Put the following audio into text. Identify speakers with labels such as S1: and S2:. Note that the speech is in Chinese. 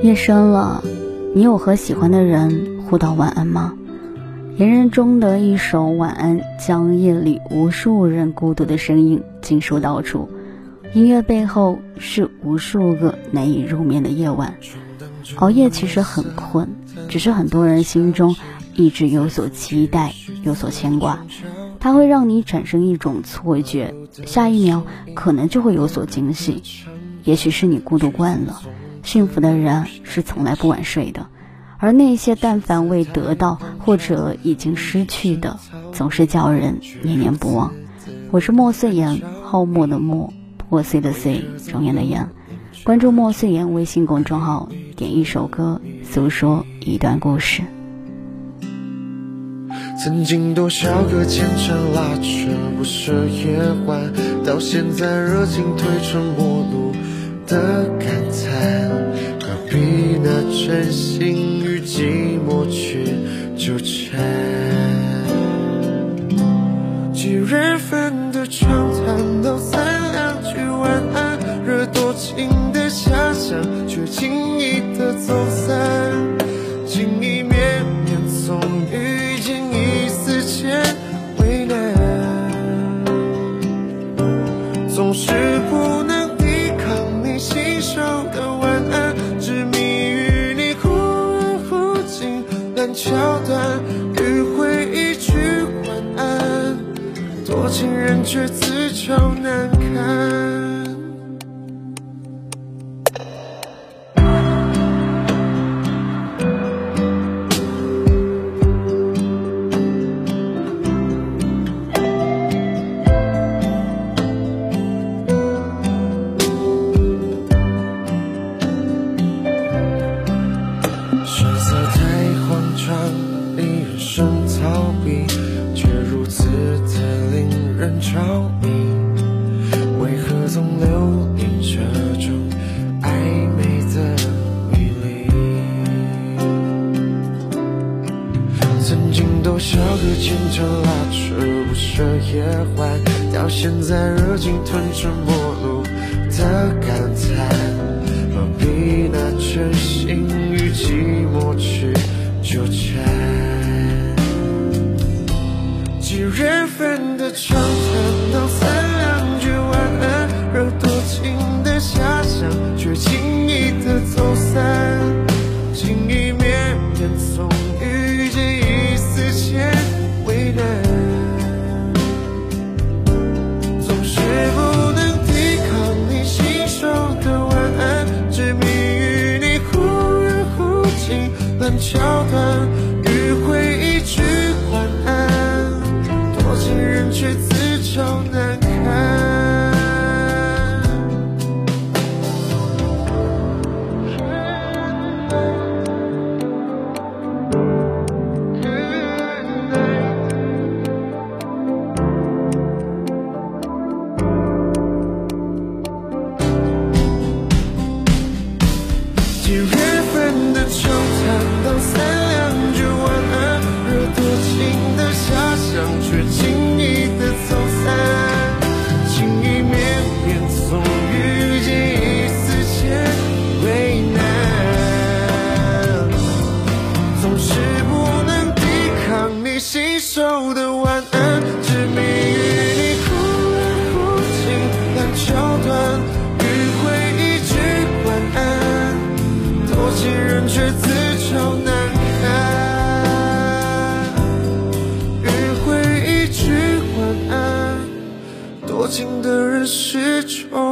S1: 夜深了，你有和喜欢的人互道晚安吗？言人中的一首晚安，将夜里无数人孤独的声音尽数道出。音乐背后是无数个难以入眠的夜晚。熬夜其实很困，只是很多人心中一直有所期待，有所牵挂。它会让你产生一种错觉，下一秒可能就会有所惊喜。也许是你孤独惯了，幸福的人是从来不晚睡的，而那些但凡未得到或者已经失去的，总是叫人念念不忘。我是莫碎言，浩漠的漠，破碎的碎，庄严的严。关注莫碎言微信公众号，点一首歌，诉说一段故事。
S2: 曾经多少个牵肠拉扯不舍夜晚，到现在热情褪成陌路的感，真心与寂寞去纠缠？几人份的长谈到三两句晚安，惹多情的遐想，却轻易的走散，情意绵绵从遇见一丝间为难，总是不能桥段，迂回一句晚安，多情人却自找难堪。选择太慌张，令人生逃避，却如此的令人着迷。为何总留恋这种暧昧的迷离？曾经多少个牵肠拉扯不舍夜晚，到现在热情吞成陌路的感叹。几人份的长谈道三两句晚安，惹多情的遐想，却轻易的走散。情意绵绵总遇见一丝间为难。总是不能抵抗你信手的晚安，执迷于你忽远忽近烂桥段，情的人始终。